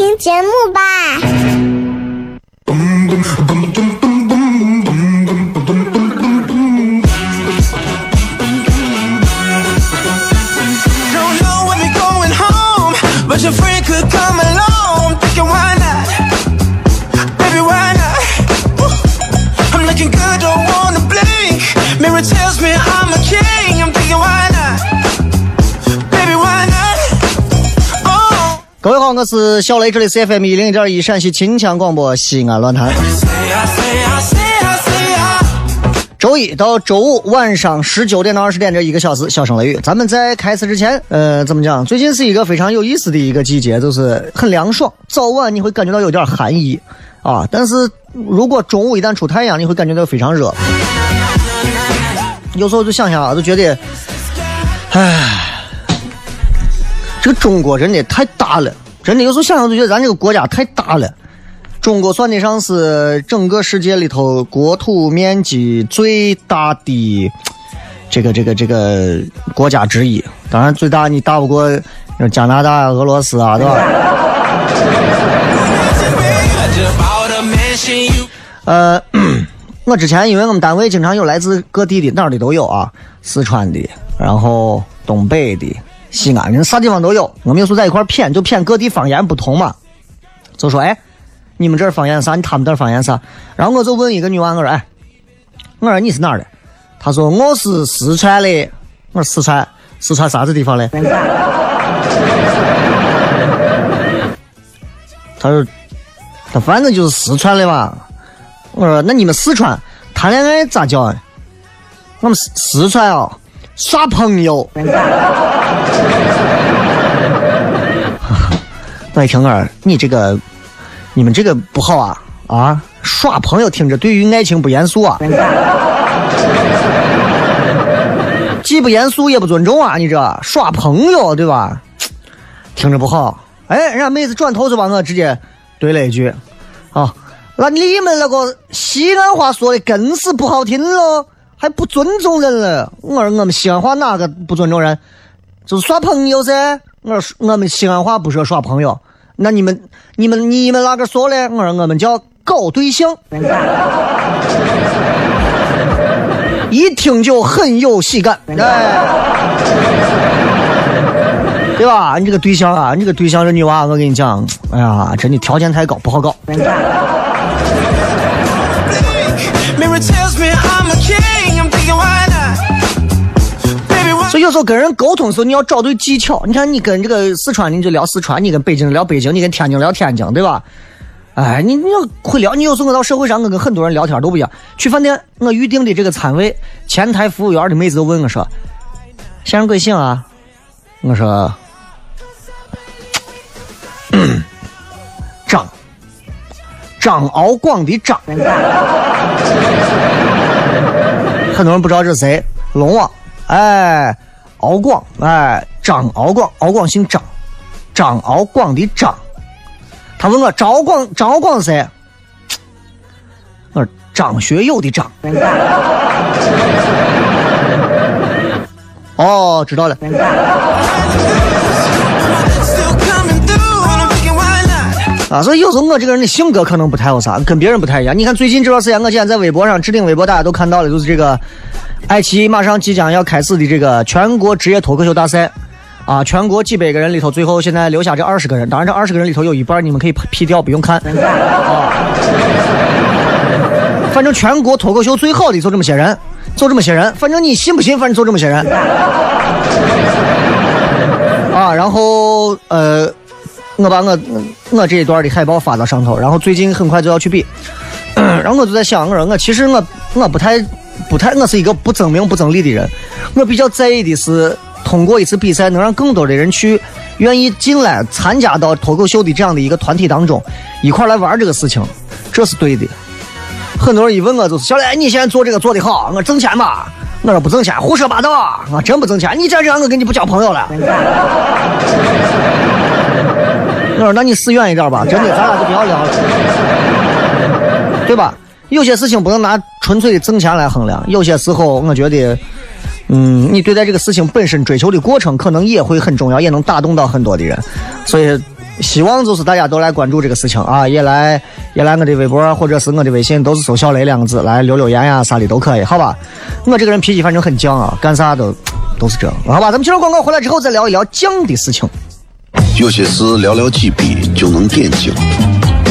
听节目吧。我是小雷，这里是 FM 一零一点一陕西秦腔广播西安论坛。周一到周五晚上十九点到二十点这一个小时，小声雷雨。咱们在开始之前，呃，怎么讲？最近是一个非常有意思的一个季节，就是很凉爽，早晚你会感觉到有点寒意啊。但是如果中午一旦出太阳，你会感觉到非常热。有时候就想想啊，就觉得，唉。这个中国真的太大了，真的有时候想想就觉得咱这个国家太大了。中国算得上是整个世界里头国土面积最大的这个这个这个国家之一。当然，最大你打不过加拿大、俄罗斯啊，对吧？呃，我之前因为我们单位经常有来自各地的，哪儿的都有啊，四川的，然后东北的。西安人啥地方都有，我们有时候在一块谝，就谝各地方言不同嘛。就说哎，你们这儿方言啥？你他们这儿方言啥？然后我就问一个女娃，我说哎，我说你是哪儿的？她说我是四川的。我说四川，四川啥子地方的？他说他反正就是四川的嘛。我说那你们四川谈恋爱咋叫？我们四四川啊。耍朋友，我一听儿，你这个，你们这个不好啊啊！耍朋友听着对于爱情不严肃啊，既不严肃也不尊重啊！你这耍朋友对吧？听着不好。哎，人家妹子转头就把我直接怼了一句：“啊，那你们那个西安话说的更是不好听喽。”还不尊重人了？我说我们西安话哪个不尊重人？就是耍朋友噻。我说我们西安话不说耍朋友。那你们、你们、你们哪个说嘞？我说我们叫搞对象。一听就很有喜感，哎，对吧？你这个对象啊，你这个对象这女娃，我跟你讲，哎呀，真的条件太高，不好搞。时候跟人沟通的时候，你要找对技巧。你看，你跟这个四川，你就聊四川；你跟北京聊北京；你跟天津聊天津，对吧？哎，你你要会聊。你有时候我到社会上，我跟很多人聊天都不一样。去饭店，我预定的这个餐位，前台服务员的妹子都问我说：“先生贵姓啊？”我说：“张，张敖广的张。”很多人不知道这是谁，龙王。哎，敖广，哎，张敖广，敖广姓张，张敖广的张。他问我张敖广，张敖广是谁？我说张学友的张。哦，知道了。啊，所以有时候我这个人的性格可能不太有啥，跟别人不太一样。你看最近这段时间，我今天在微博上置顶微博，大家都看到了，就是这个爱奇艺马上即将要开始的这个全国职业脱口秀大赛。啊，全国几百个人里头，最后现在留下这二十个人。当然，这二十个人里头有一半你们可以 P 掉，不用看。啊，反正全国脱口秀最好的就这么些人，就这么些人。反正你信不信，反正就这么些人。啊，然后呃，我把我我这一段的海报发到上头，然后最近很快就要去比，然后我就在想，我说我其实我我不太不太，我是一个不争名不争利的人，我比较在意的是。通过一次比赛，能让更多的人去愿意进来参加到脱口秀的这样的一个团体当中，一块来玩这个事情，这是对的。很多人一问我，就是小磊，你现在做这个做的好，我挣钱吗？我说不挣钱，胡说八道，我，真不挣钱。你再这样，我跟你不交朋友了。我说那你死远一点吧，真的，咱俩就不要聊了，对吧？有些事情不能拿纯粹的挣钱来衡量，有些时候我觉得。嗯，你对待这个事情本身追求的过程，可能也会很重要，也能打动到很多的人。所以，希望就是大家都来关注这个事情啊，也来也来我的微博或者是我的微信，都是搜“小雷”两个字来留留言呀，啥的都可以，好吧？我这个人脾气反正很犟啊，干啥都都是这样，好吧？咱们接着广告回来之后再聊一聊犟的事情。有些事寥寥几笔就能点睛，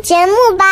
节目吧。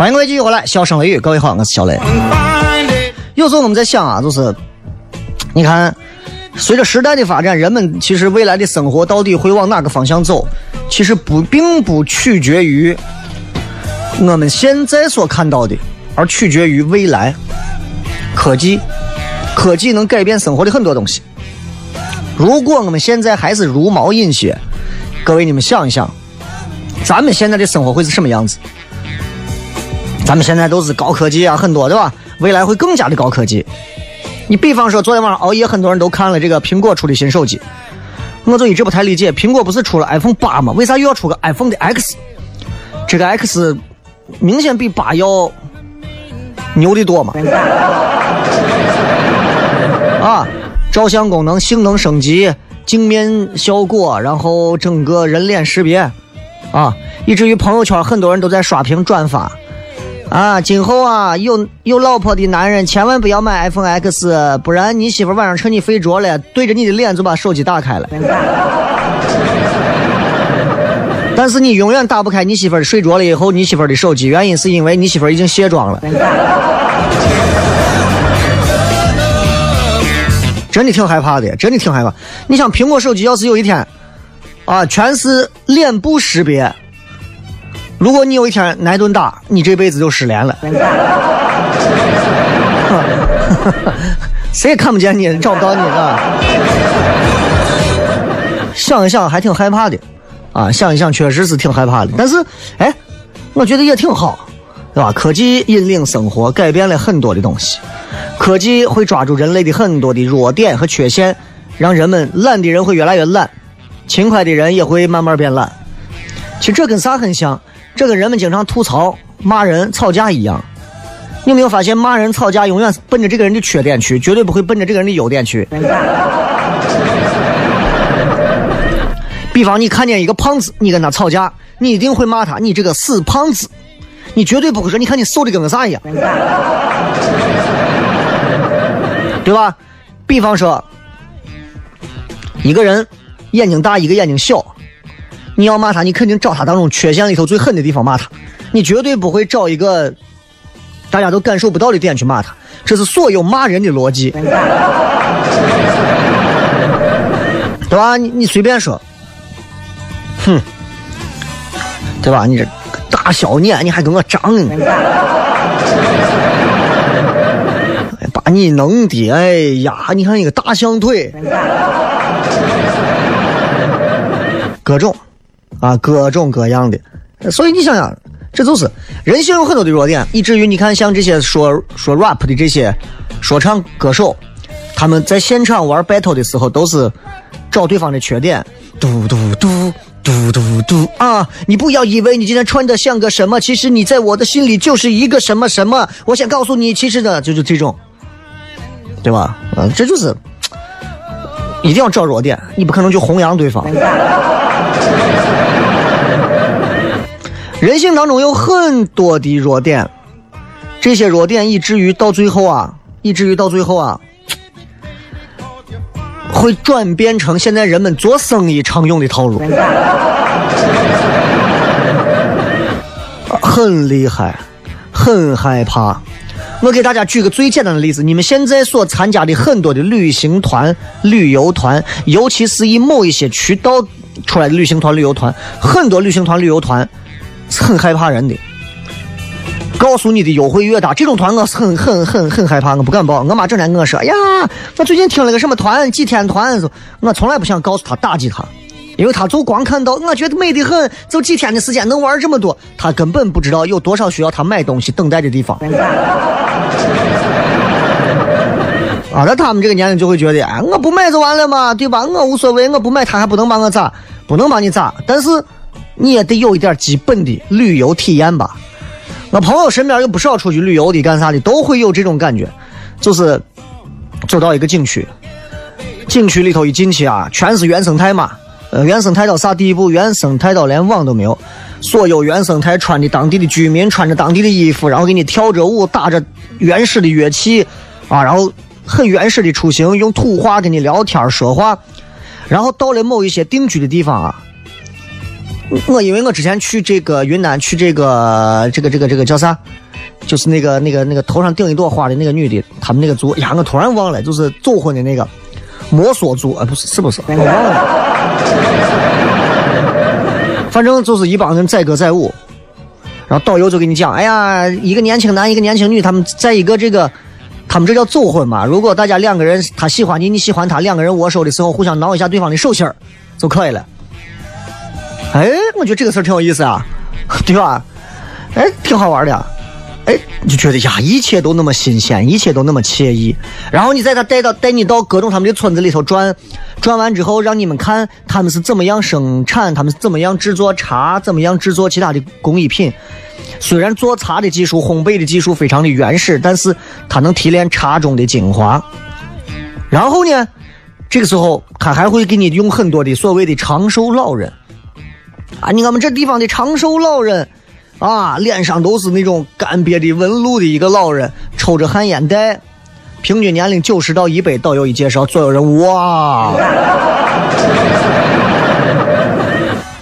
欢迎各位继续回来，笑声雷雨，各位好，我是小雷。有时候我们在想啊，就是你看，随着时代的发展，人们其实未来的生活到底会往哪个方向走，其实不并不取决于我们现在所看到的，而取决于未来科技。科技能改变生活的很多东西。如果我们现在还是茹毛饮血，各位你们想一想，咱们现在的生活会是什么样子？咱们现在都是高科技啊，很多对吧？未来会更加的高科技。你比方说，昨天晚上熬夜，很多人都看了这个苹果出的新手机，我就一直不太理解，苹果不是出了 iPhone 八吗？为啥又要出个 iPhone 的 X？这个 X 明显比八要牛的多嘛？啊，照相功能性能升级，镜面效果，然后整个人脸识别，啊，以至于朋友圈很多人都在刷屏转发。啊，今后啊，有有老婆的男人千万不要买 iPhone X，不然你媳妇晚上趁你睡着了，对着你的脸就把手机打开了。但是你永远打不开你媳妇睡着了以后你媳妇的手机，原因是因为你媳妇已经卸妆了。真的挺害怕的，真的挺害怕。你想苹果手机要是有一天，啊，全是脸部识别。如果你有一天挨顿打，你这辈子就失联了。谁也看不见你，找不到你啊！想一想还挺害怕的，啊，想一想确实是挺害怕的。但是，哎，我觉得也挺好，对吧？科技引领生活，改变了很多的东西。科技会抓住人类的很多的弱点和缺陷，让人们懒的人会越来越懒，勤快的人也会慢慢变懒。其实这跟啥很像？这跟人们经常吐槽、骂人、吵架一样。你有没有发现，骂人、吵架永远是奔着这个人的缺点去，绝对不会奔着这个人的优点去。比方，你看见一个胖子，你跟他吵架，你一定会骂他：“你这个死胖子！”你绝对不会说：“你看你瘦的跟个啥一样。”对吧？比方说，一个人眼睛大，一个眼睛小，你要骂他，你肯定找他当中缺陷里头最狠的地方骂他，你绝对不会找一个。大家都感受不到的点去骂他，这是所有骂人的逻辑，对吧？你你随便说，哼，对吧？你这大小脸，你还跟我张呢？把你弄的，哎呀，你看你个大象腿，各种啊，各种各样的，所以你想想。这就是人性有很多的弱点，以至于你看，像这些说说 rap 的这些说唱歌手，他们在现场玩 battle 的时候，都是找对方的缺点，嘟嘟嘟嘟嘟嘟啊！你不要以为你今天穿的像个什么，其实你在我的心里就是一个什么什么。我想告诉你，其实呢，就是这种，对吧？嗯，这就是一定要找弱点，你不可能去弘扬对方。人性当中有很多的弱点，这些弱点以至于到最后啊，以至于到最后啊，会转变成现在人们做生意常用的套路，很厉害，很害怕。我给大家举个最简单的例子：你们现在所参加的很多的旅行团、旅游团，尤其是以某一些渠道出来的旅行团、旅游团，很多旅行团、旅游团。是很害怕人的，告诉你的优惠越大，这种团我是很很很很害怕，我不敢报。我妈整天跟我说：“哎呀，我最近听了个什么团，几天团。”我从来不想告诉她打击她，因为她就光看到我觉得美的很，就几天的时间能玩这么多，她根本不知道有多少需要她买东西等待的地方。啊，那他们这个年龄就会觉得，哎，我不买就完了嘛，对吧？我无所谓，我不买他还不能把我咋？不能把你咋？但是。你也得有一点基本的旅游体验吧。我朋友身边有不少出去旅游的，干啥的都会有这种感觉，就是走到一个景区，景区里头一进去啊，全是原生态嘛。呃，原生态到啥地步？原生态到连网都没有，所有原生态穿的当地的居民穿着当地的衣服，然后给你跳着舞，打着原始的乐器啊，然后很原始的出行，用土话跟你聊天说话，然后到了某一些定居的地方啊。我因为我之前去这个云南，去这个这个这个这个叫啥？就是那个那个那个头上顶一朵花的那个女的，他们那个族呀，我突然忘了，就是走婚的那个摩梭族，啊，不是是不是？我忘了。反正就是一帮人载歌载舞，然后导游就给你讲，哎呀，一个年轻男，一个年轻女，他们在一个这个，他们这叫走婚嘛。如果大家两个人，他喜欢你，你喜欢他，两个人握手的时候，互相挠一下对方的手心儿就可以了。哎，我觉得这个事儿挺有意思啊，对吧？哎，挺好玩的，哎，就觉得呀，一切都那么新鲜，一切都那么惬意。然后你在他带到带你到各种他们的村子里头转，转完之后让你们看他们是怎么样生产，他们是怎么样制作茶，怎么样制作其他的工艺品。虽然做茶的技术、烘焙的技术非常的原始，但是它能提炼茶中的精华。然后呢，这个时候他还会给你用很多的所谓的长寿老人。啊，你看我们这地方的长寿老人，啊，脸上都是那种干瘪的纹路的一个老人，抽着旱烟袋，平均年龄九十到一百。导游一介绍，所有人哇，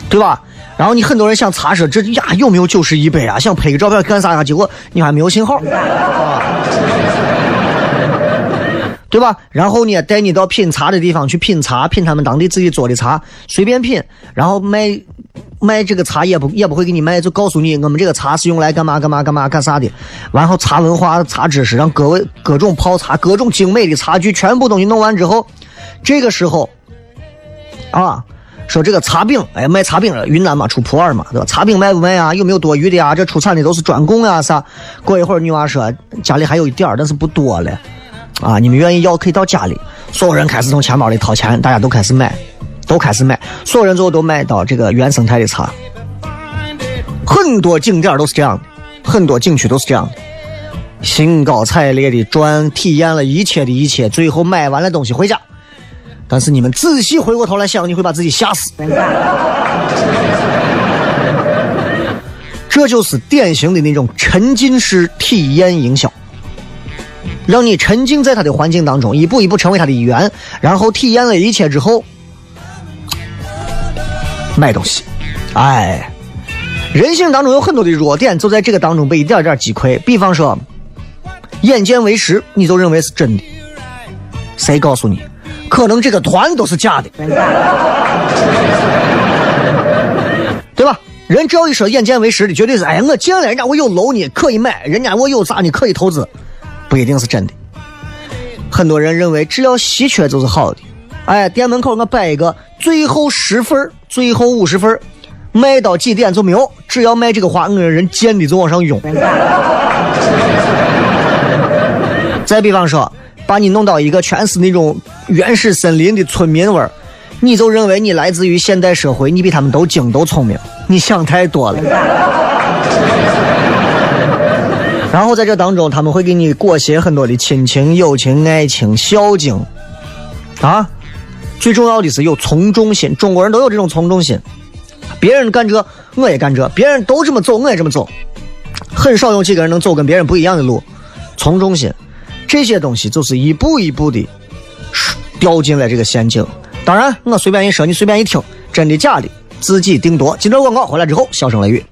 对吧？然后你很多人想查说这呀有没有九十一百啊？想拍个照片干啥呀？结果你还没有信号，啊，对吧？然后呢，带你到品茶的地方去品茶，品他们当地自己做的茶，随便品，然后卖。卖这个茶也不也不会给你卖，就告诉你我们这个茶是用来干嘛干嘛干嘛干啥的。然后茶文化、茶知识，让各位各种泡茶、各种精美的茶具全部东西弄完之后，这个时候，啊，说这个茶饼，哎，卖茶饼了，云南嘛出普洱嘛，对吧？茶饼卖不卖啊？有没有多余的啊？这出产的都是专供啊啥？过一会儿女娃说家里还有一点儿，但是不多了，啊，你们愿意要可以到家里。所有人开始从钱包里掏钱，大家都开始买。都开始买，所有人最后都买到这个原生态的茶。很多景点都是这样的，很多景区都是这样的，兴高采烈的转，体验了一切的一切，最后买完了东西回家。但是你们仔细回过头来想，你会把自己吓死。这就是典型的那种沉浸式体验营销，让你沉浸在他的环境当中，一步一步成为他的一员，然后体验了一切之后。买东西，哎，人性当中有很多的弱点，就在这个当中被一点点击溃。比方说，眼见为实，你就认为是真的。谁告诉你？可能这个团都是假的，对吧？人只要一说眼见为实的，绝对是哎，我见了人家，我有楼呢，可以买；人家我有啥呢，可以投资，不一定是真的。很多人认为只要稀缺就是好的。哎，店门口我摆一个最后十份最后五十份卖到几点就没有。只要卖这个花，我人见的就往上涌。再比方说，把你弄到一个全是那种原始森林的村民味儿，你就认为你来自于现代社会，你比他们都精都聪明。你想太多了。然后在这当中，他们会给你裹挟很多的亲情、友情、爱情、孝敬，啊。最重要的是有从众心，中国人都有这种从众心。别人干这，我也干这；别人都这么走，我也这么走。很少有几个人能走跟别人不一样的路。从众心，这些东西就是一步一步的掉进了这个陷阱。当然，我随便一说，你随便一听，真的假的，自己定夺。今段广告回来之后，笑声雷雨。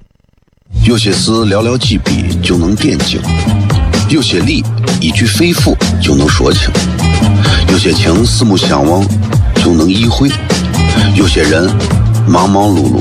有些事寥寥几笔就能点睛，有些理一句肺腑就能说清，有些情四目相望。就能意会，有些人忙忙碌碌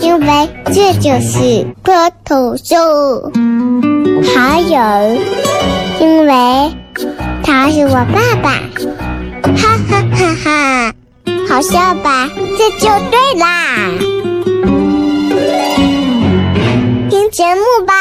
因为这就是光头秀。还有，因为他是我爸爸，哈哈哈哈，好笑吧？这就对啦，听节目吧。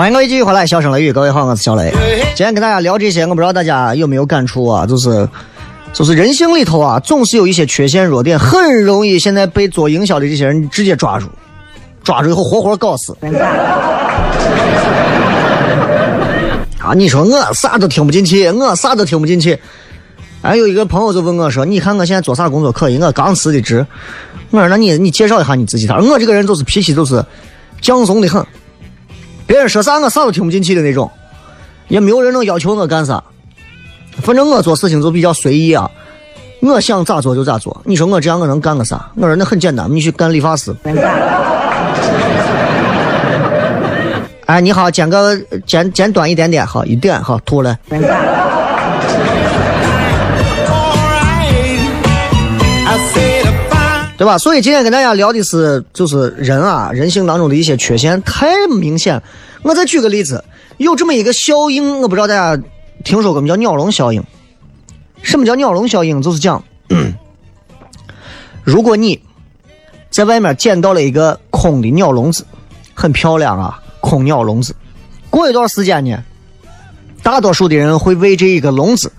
欢迎各位继续回来，笑声雷雨，各位好，我是小雷。今天跟大家聊这些，我不知道大家有没有感触啊？就是，就是人性里头啊，总是有一些缺陷弱点，很容易现在被做营销的这些人直接抓住，抓住以后活活搞死。啊，你说我啥都听不进去，我啥都听不进去。哎，有一个朋友就问我说：“你看我现在做啥工作可以？我刚辞的职。”我说：“那你你介绍一下你自己。”他说：“我这个人就是脾气就是犟怂的很。”别人说啥我啥都听不进去的那种，也没有人能要求我干啥。反正我做事情就比较随意啊，我想咋做就咋做。你说我这样我能干个啥？我说那很简单，你去干理发师。哎，你好，剪个剪剪短一点点，好一点，好秃了。对吧？所以今天跟大家聊的是，就是人啊，人性当中的一些缺陷太明显。我再举个例子，有这么一个效应，我不知道大家听说过没？叫鸟笼效应。什么叫鸟笼效应？就是讲，如果你在外面捡到了一个空的鸟笼子，很漂亮啊，空鸟笼子。过一段时间呢，大多数的人会为这一个笼子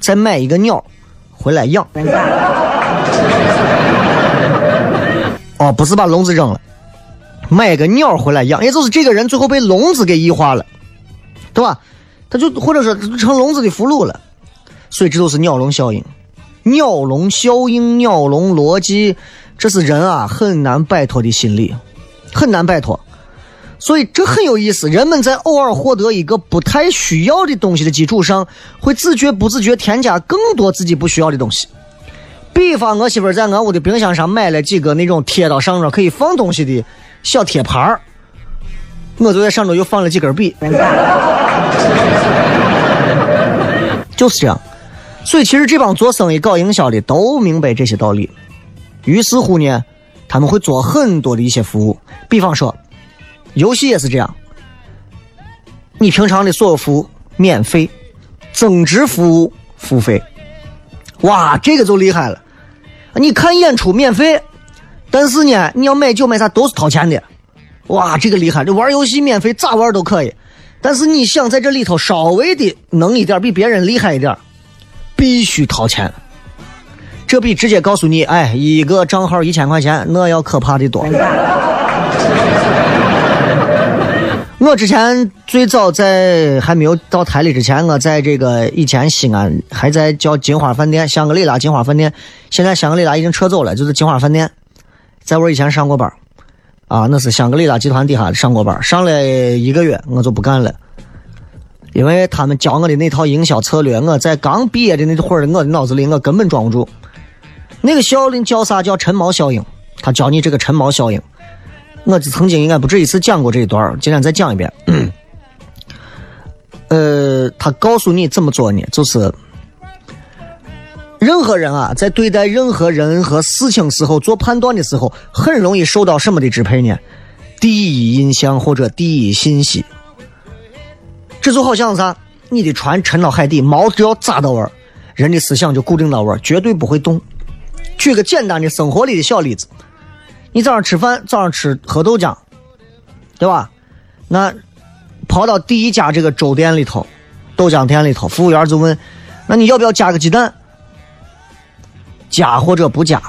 再买一个鸟回来养。哦，不是把笼子扔了，买个鸟回来养，也就是这个人最后被笼子给异化了，对吧？他就或者说成笼子的俘虏了，所以这都是鸟笼效应。鸟笼效应、鸟笼逻辑，这是人啊很难摆脱的心理，很难摆脱。所以这很有意思，人们在偶尔获得一个不太需要的东西的基础上，会自觉不自觉添加更多自己不需要的东西。比方，我媳妇在俺屋的冰箱上买了几个那种贴到上面可以放东西的小贴盘儿，我就在上头又放了几根笔，就是这样。所以，其实这帮做生意、搞营销的都明白这些道理。于是乎呢，他们会做很多的一些服务。比方说，游戏也是这样，你平常的所有服务免费，增值服务付费。哇，这个就厉害了。你看演出免费，但是呢，你要买酒买啥都是掏钱的。哇，这个厉害！这玩游戏免费，咋玩都可以。但是你想在这里头稍微的能一点，比别人厉害一点，必须掏钱。这比直接告诉你，哎，一个账号一千块钱，那要可怕的多。我之前最早在还没有到台里之前，我在这个以前西安还在叫金花饭店，香格里拉金花饭店。现在香格里拉已经撤走了，就是金花饭店。在我以前上过班，啊，那是香格里拉集团底下上过班，上了一个月我就不干了，因为他们教我的那套营销策略，我在刚毕业的那会儿，我的脑子里我根本装不住。那个效应叫啥？叫陈毛效应。他教你这个陈毛效应。我曾经应该不止一次讲过这一段，今天再讲一遍。呃，他告诉你怎么做呢？就是任何人啊，在对待任何人和事情时候做判断的时候，很容易受到什么的支配呢？第一印象或者第一信息。这就好像啥？你的船沉到海底，锚只要扎到位人的思想就固定到位绝对不会动。举个简单的生活里的小例子。你早上吃饭，早上吃喝豆浆，对吧？那跑到第一家这个粥店里头，豆浆店里头，服务员就问：“那你要不要加个鸡蛋？”加或者不加，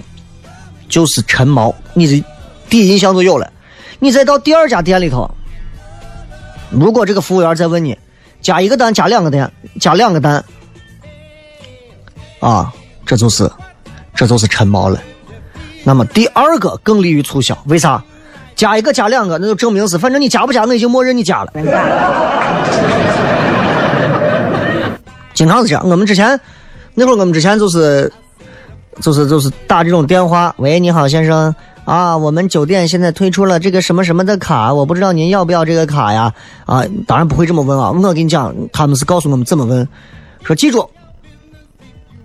就是陈毛，你的第一印象就有了。你再到第二家店里头，如果这个服务员再问你：“加一个蛋，加两个蛋，加两个蛋。”啊，这就是，这就是陈毛了。那么第二个更利于促销，为啥？加一个加两个，那就证明是，反正你加不加，我已经默认你加了。经常是这样。我们之前那会儿，我们之前就是就是就是打这种电话，喂，你好，先生啊，我们酒店现在推出了这个什么什么的卡，我不知道您要不要这个卡呀？啊，当然不会这么问啊。我跟你讲，他们是告诉我们怎么问，说记住，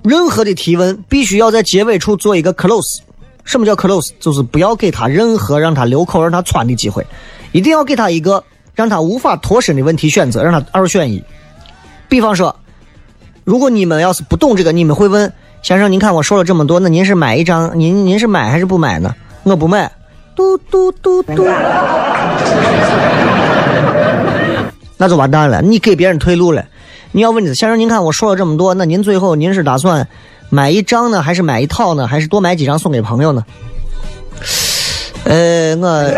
任何的提问必须要在结尾处做一个 close。什么叫 close？就是不要给他任何让他留口、让他穿的机会，一定要给他一个让他无法脱身的问题选择，让他二选一。比方说，如果你们要是不懂这个，你们会问先生：“您看我说了这么多，那您是买一张？您您是买还是不买呢？”我不买。嘟嘟嘟嘟，那就完蛋了，你给别人退路了。你要问的先生：“您看我说了这么多，那您最后您是打算？”买一张呢，还是买一套呢，还是多买几张送给朋友呢？呃，我，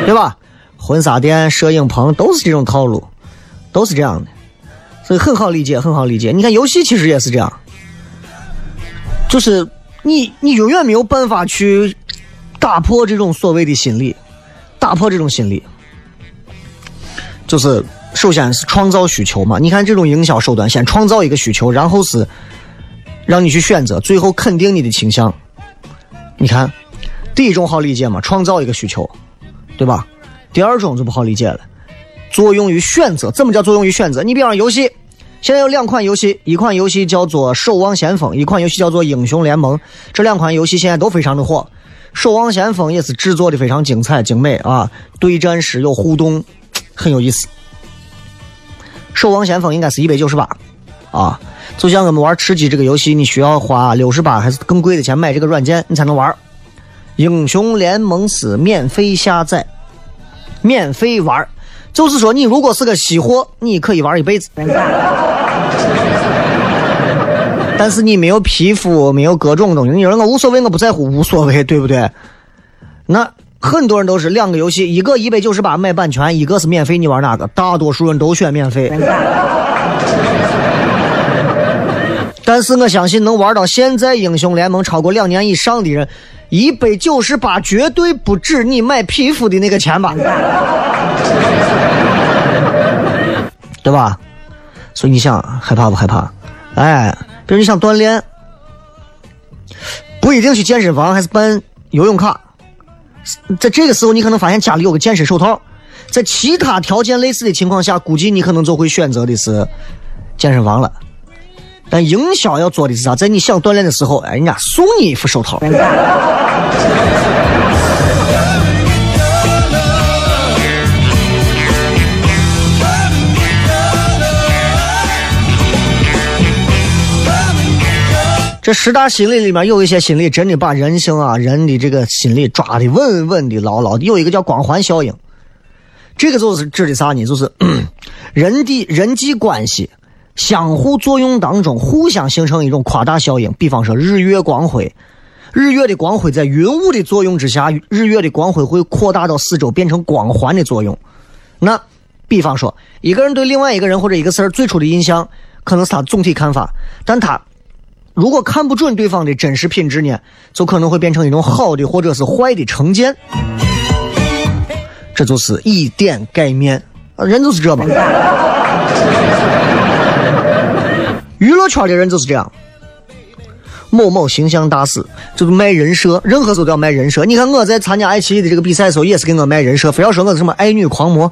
对吧？婚纱店、摄影棚都是这种套路，都是这样的，所以很好理解，很好理解。你看游戏其实也是这样，就是你你永远没有办法去打破这种所谓的心理，打破这种心理，就是。首先是创造需求嘛，你看这种营销手段，先创造一个需求，然后是让你去选择，最后肯定你的倾向。你看，第一种好理解嘛，创造一个需求，对吧？第二种就不好理解了，作用于选择。怎么叫作用于选择？你比方游戏，现在有两款游戏，一款游戏叫做《守望先锋》，一款游戏叫做《英雄联盟》。这两款游戏现在都非常的火，《守望先锋》也是制作的非常精彩精美啊，对战时有互动，很有意思。《守望先锋》应该是一百九十八，啊，就像我们玩吃鸡这个游戏，你需要花六十八还是更贵的钱买这个软件，你才能玩。英雄联盟是免费下载，免费玩就是说你如果是个稀货，你可以玩一辈子。但是你没有皮肤，没有各种东西，你说我无所谓，我不在乎，无所谓，对不对？那很多人都是两个游戏，一个一百九十八买版权，一个是免费，你玩哪个？大多数人都选免费。但是我相信能玩到现在英雄联盟超过两年以上的人，一百九十八绝对不止你买皮肤的那个钱吧？对吧？所以你想害怕不害怕？哎。比如你想锻炼，不一定去健身房，还是办游泳卡。在这个时候，你可能发现家里有个健身手套。在其他条件类似的情况下，估计你可能就会选择的是健身房了。但营销要做的是啥？在你想锻炼的时候，哎，人家送你一副手套。这十大心理里面有一些心理真的把人性啊、人的这个心理抓的稳稳的、牢牢的。有一个叫光环效应，这个就是指的啥呢？就是 人的人际关系相互作用当中，互相形成一种夸大效应。比方说日月光辉，日月的光辉在云雾的作用之下，日月的光辉会扩大到四周，变成光环的作用。那比方说，一个人对另外一个人或者一个事儿最初的印象，可能是他总体看法，但他。如果看不准对方的真实品质呢，就可能会变成一种好的或者是坏的成见。这就是以点盖面，人就是这吧。娱乐圈的人就是这样。某某形象大使就是卖人设，任何时候都要卖人设。你看我在参加爱奇艺的这个比赛的时候，也是给我卖人设，非要说我是什么爱女狂魔，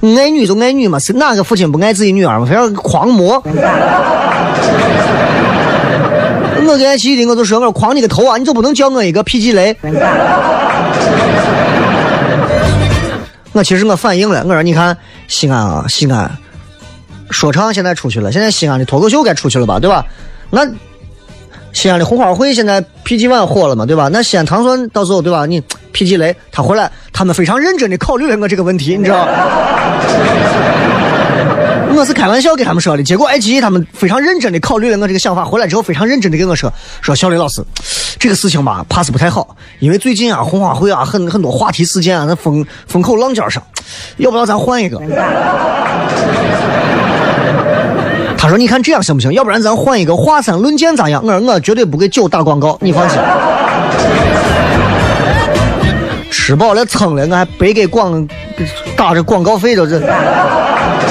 爱女就爱女嘛，是哪个父亲不爱自己女儿嘛？非要狂魔。我跟爱奇艺的我就说，我说狂你个头啊！你就不能叫我一个 PG 雷？我其实我反应了，我说你看西安啊，西安说唱现在出去了，现在西安的脱口秀该出去了吧，对吧？那西安的红花会现在 PG 万火了嘛，对吧？那西安糖蒜到时候对吧？你 PG 雷他回来，他们非常认真的考虑了我这个问题，你知道。我是开玩笑给他们说的，结果爱奇艺他们非常认真的考虑了我这个想法，回来之后非常认真的跟我说，说小雷老师，这个事情吧，怕是不太好，因为最近啊，红花会啊，很很多话题事件啊，那风风口浪尖上，要不要咱换一个？他说，你看这样行不行？要不然咱换一个华山论剑咋样？我说我绝对不给酒打广告，你放心。吃饱了撑了，我还白给广打着广告费都这。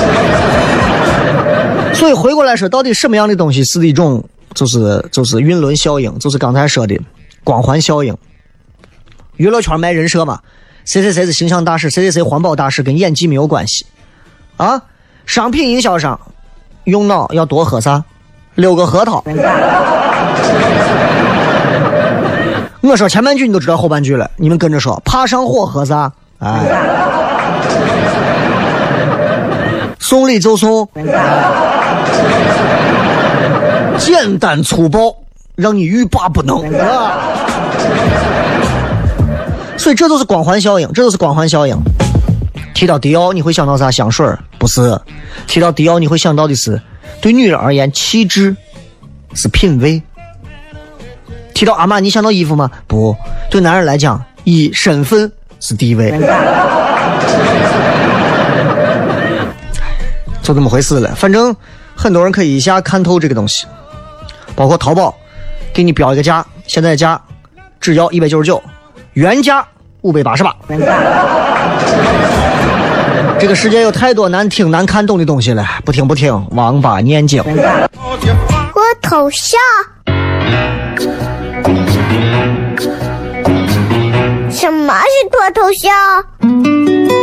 所以回过来说，到底什么样的东西是一种，就是就是晕轮效应，就是刚才说的光环效应。娱乐圈卖人设嘛，谁谁谁是形象大使，谁谁谁环保大使，跟演技没有关系啊。商品营销上用脑要多喝啥？六个核桃。我说前半句你都知道后半句了，你们跟着说，怕上火喝啥？哎。送礼就送，简单粗暴，让你欲罢不能。所以这都是光环效应，这都是光环效应。提到迪奥，你会想到啥？香水不是。提到迪奥，你会想到的是，对女人而言，气质是品味。提到阿玛尼，想到衣服吗？不对，男人来讲，以身份是地位。就这么回事了，反正很多人可以一下看透这个东西，包括淘宝，给你标一个价，现在价只要一百九十九，原价五百八十八。这个世界有太多难听难看懂的东西了，不听不听，王八念经。我头像。什么是脱头像？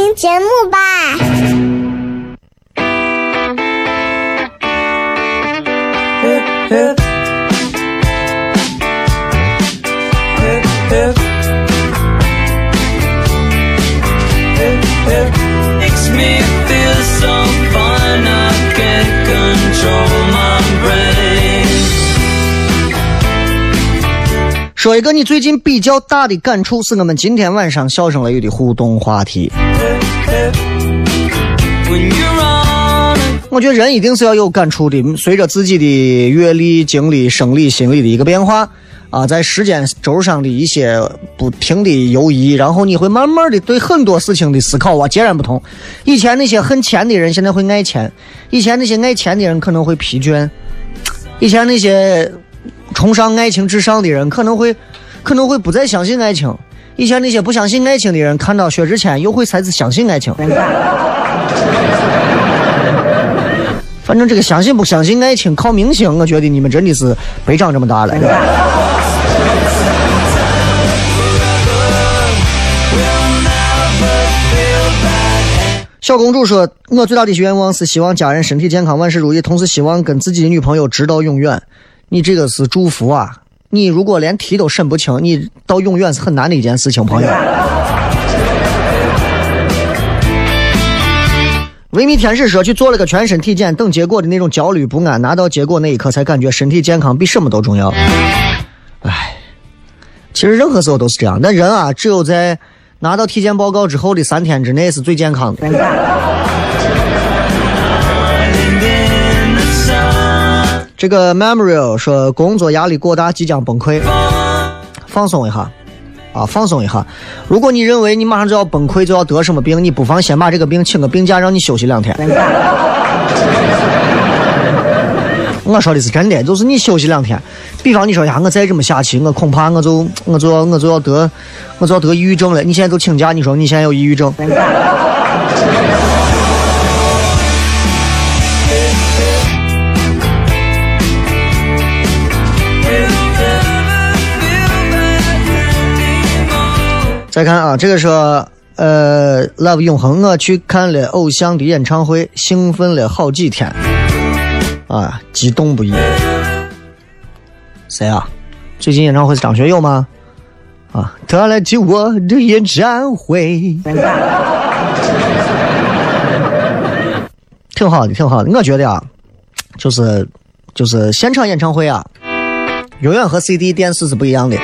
听节目吧。makes me feel so fine I can't control 说一个你最近比较大的感触，是我们今天晚上笑声雷雨的互动话题。我觉得人一定是要有感触的，随着自己的阅历、经历、生理、心理的一个变化啊，在时间轴上的一些不停的游移，然后你会慢慢的对很多事情的思考啊截然不同。以前那些恨钱的人，现在会爱钱；以前那些爱钱的人可能会疲倦；以前那些崇尚爱情至上的人，可能会可能会不再相信爱情；以前那些不相信爱情的人，看到薛之谦又会开始相信爱情。反正这个相信不相信爱情靠明星，我觉得你们真的是白长这么大了。小公主说：“我最大的愿望是希望家人身体健康，万事如意，同时希望跟自己的女朋友直到永远。你这个是祝福啊！你如果连题都审不清，你到永远是很难的一件事情，朋友。”维密天使说去做了个全身体检，等结果的那种焦虑不安，拿到结果那一刻才感觉身体健康比什么都重要。唉，其实任何时候都是这样，但人啊，只有在拿到体检报告之后的三天之内是最健康的。这个 Memorial 说工作压力过大，即将崩溃，放松一下。啊，放松一下。如果你认为你马上就要崩溃，就要得什么病，你不妨先把这个病请个病假，让你休息两天。我说的是真的，就是你休息两天。比方你说呀，我再这么下去，我恐怕我就我就要我就要得我就要得抑郁症了。你现在就请假，你说你现在有抑郁症？再看啊，这个是呃，Love 永恒，我去看了偶像的演唱会，兴奋了好几天，啊，激动不已。谁啊？最近演唱会是张学友吗？啊，他来听我的演唱会，挺好的，挺好的。我觉得啊，就是就是现场演唱会啊，永远和 CD 电视是不一样的。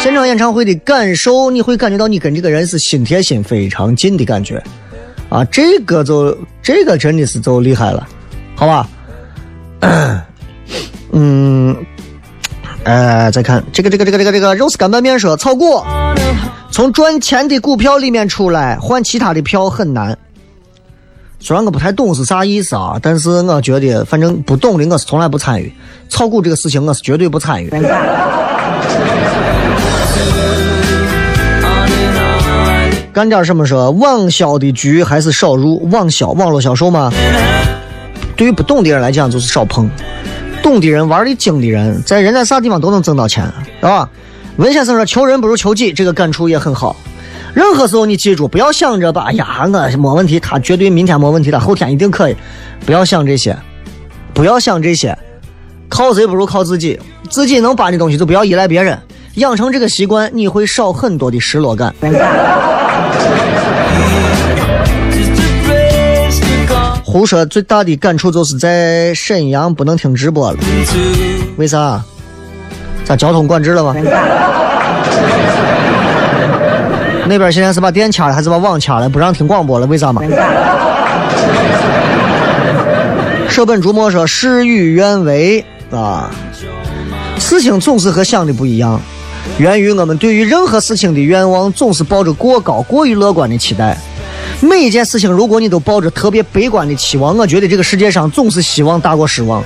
现场演唱会的感受，你会感觉到你跟这个人是心贴心、非常近的感觉，啊，这个就这个真的是就厉害了，好吧？嗯，呃，再看这个这个这个这个这个肉丝干拌面说，炒股从赚钱的股票里面出来换其他的票很难。虽然我不太懂是啥意思啊，但是我觉得反正不懂的我是从来不参与炒股这个事情，我是绝对不参与。干点什么说网销的局还是少入，网销网络销售吗？对于不懂的人来讲，就是少碰。懂的人、玩的精的人，在人在啥地方都能挣到钱，是吧？文先生说：“求人不如求己”，这个感触也很好。任何时候你记住，不要想着吧，哎呀，我没问题，他绝对明天没问题，他后天一定可以。不要想这些，不要想这些，靠谁不如靠自己，自己能办的东西就不要依赖别人。养成这个习惯，你会少很多的失落感。胡说最大的感触就是在沈阳不能听直播了，为啥？咋交通管制了吗？那边现在是把电掐了，还是把网掐了？不让听广播了？为啥嘛？舍本逐末说事与愿违啊，事情总是和想的不一样。源于我们对于任何事情的愿望总是抱着过高、过于乐观的期待。每一件事情，如果你都抱着特别悲观的期望，我觉得这个世界上总是希望大过失望。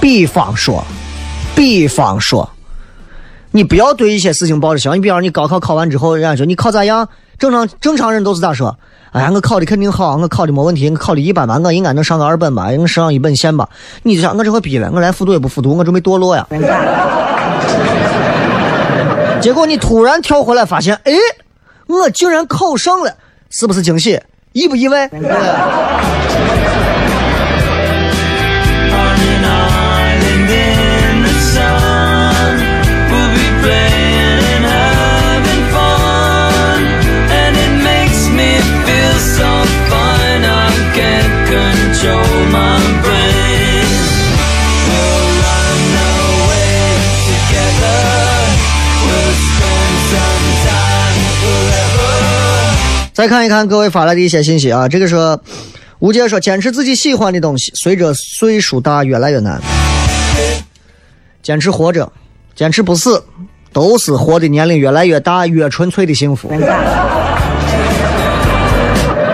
比方说，比方说，你不要对一些事情抱着希望。你比方说，你高考考完之后，人家说你考咋样？正常正常人都是咋说？哎呀，我考的肯定好，我考的没问题，我考的一般般，我应该能上个二本吧，应上一本线吧。你就想，我这回逼了，我连复读也不复读，我准备堕落呀。结果你突然跳回来，发现，哎，我竟然考上了，是不是惊喜？意不意外？再看一看各位发来的一些信息啊，这个说，吴姐说，坚持自己喜欢的东西，随着岁数大越来越难。坚持活着，坚持不死，都是活的年龄越来越大越纯粹的幸福。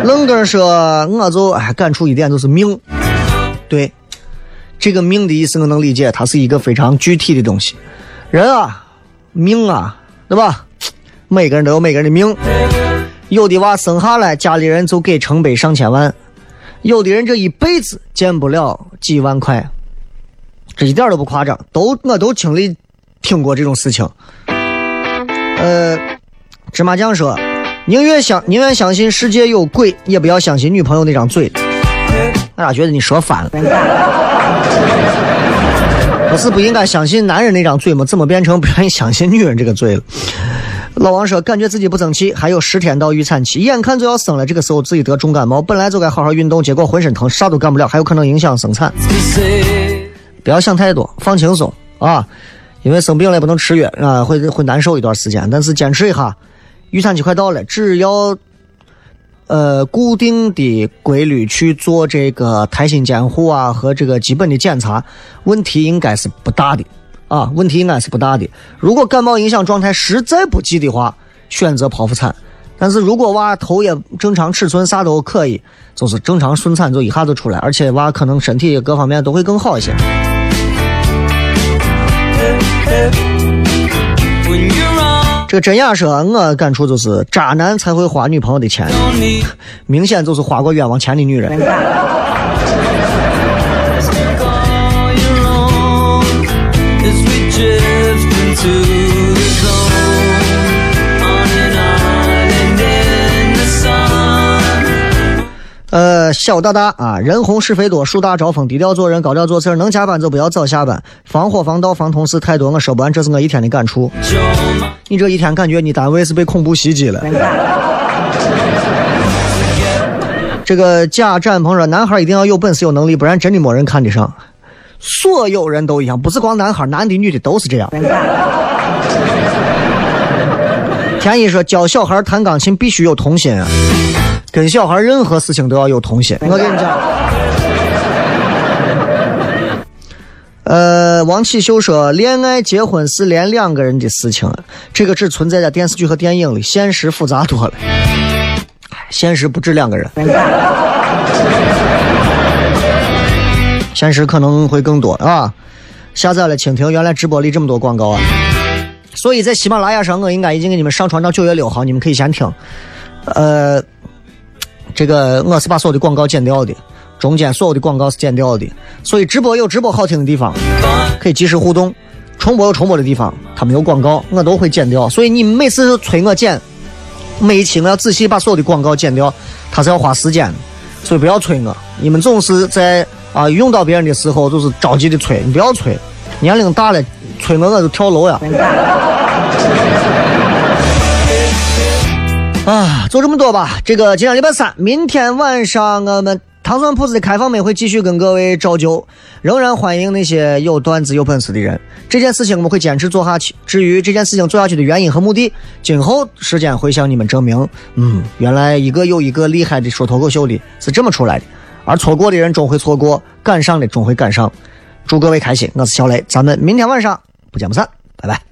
愣哥说，我就哎感触一点就是命，对，这个命的意思我能理解，它是一个非常具体的东西。人啊，命啊，对吧？每个人都有每个人的命。有的娃生下来，家里人就给成百上千万；有的人这一辈子见不了几万块，这一点都不夸张，都我都经历听过这种事情。呃，芝麻酱说，宁愿相宁愿相信世界有鬼，也不要相信女朋友那张嘴。我咋觉得你说反了？不是不应该相信男人那张嘴吗？怎么变成不愿意相信女人这个嘴了？老王说：“感觉自己不争气，还有十天到预产期，眼看就要生了。这个时候自己得重感冒，本来就该好好运动，结果浑身疼，啥都干不了，还有可能影响生产。不要想太多，放轻松啊！因为生病了也不能吃药啊，会会难受一段时间。但是坚持一下，预产期快到了，只要呃固定的规律去做这个胎心监护啊和这个基本的检查，问题应该是不大的啊，问题应该是不大的。如果感冒影响状态实在不济的话，选择剖腹产。但是如果娃头也正常尺寸啥都可以，就是正常顺产就一下就出来，而且娃可能身体各方面都会更好一些。这个真雅说，我感触就是渣男才会花女朋友的钱，明显就是花过冤枉钱的女人。呃，小大大啊，人红是非多，树大招风，低调做人，高调做事。能加班就不要早下班，防火防盗防同事太多，我说不完，这是我一天的感触。你这一天感觉你单位是被恐怖袭击了。这个贾展鹏说，男孩一定要有本事、有能力，不然真的没人看得上。所有人都一样，不是光男孩，男的女的都是这样。田一说，教小孩弹钢琴必须有童心啊，跟小孩任何事情都要有童心。我跟你讲。呃，王启秀说，恋爱结婚是连两个人的事情，这个只存在在电视剧和电影里，现实复杂多了。唉现实不止两个人，现实可能会更多啊！下载了蜻蜓，原来直播里这么多广告啊！所以在喜马拉雅上，我应该已经给你们上传到九月六号，你们可以先听。呃，这个我是把所有的广告剪掉的，中间所有的广告是剪掉的，所以直播有直播好听的地方，可以及时互动；重播有重播的地方，它没有广告，我都会剪掉。所以你每次催我剪，每一期我要仔细把所有的广告剪掉，它是要花时间的，所以不要催我。你们总是在啊用到别人的时候，就是着急的催，你不要催。年龄大了，催我我就跳楼呀！啊，就这么多吧。这个今天礼拜三，明天晚上我们糖蒜铺子的开放麦会继续跟各位照旧，仍然欢迎那些有段子、有本事的人。这件事情我们会坚持做下去。至于这件事情做下去的原因和目的，今后时间会向你们证明。嗯，原来一个又一个厉害的说脱口秀的是这么出来的，而错过的人终会错过，赶上的终会赶上。祝各位开心。我是小雷，咱们明天晚上不见不散，拜拜。